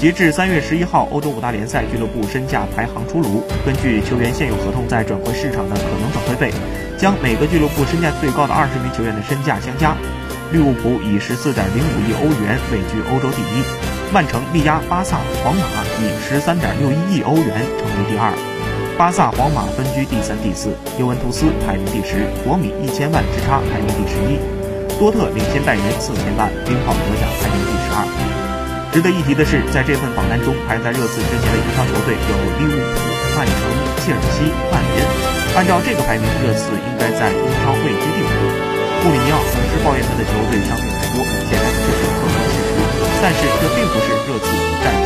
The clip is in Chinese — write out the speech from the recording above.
截至三月十一号，欧洲五大联赛俱乐部身价排行出炉。根据球员现有合同在转会市场的可能转会费，将每个俱乐部身价最高的二十名球员的身价相加。利物浦以十四点零五亿欧元位居欧洲第一，曼城力压巴萨、皇马以十三点六一亿欧元成为第二。巴萨、皇马分居第三、第四，尤文图斯排名第十，国米一千万之差排名第十一，多特领先拜仁四千万，冰炮德甲排名第十二。值得一提的是，在这份榜单中排在热刺之前的英超球队有利物浦、曼城、切尔西、曼联。按照这个排名，热刺应该在英超位居第五。穆里尼奥总是抱怨他的球队伤病太多，显然这是客观事实。但是这并不是热刺战。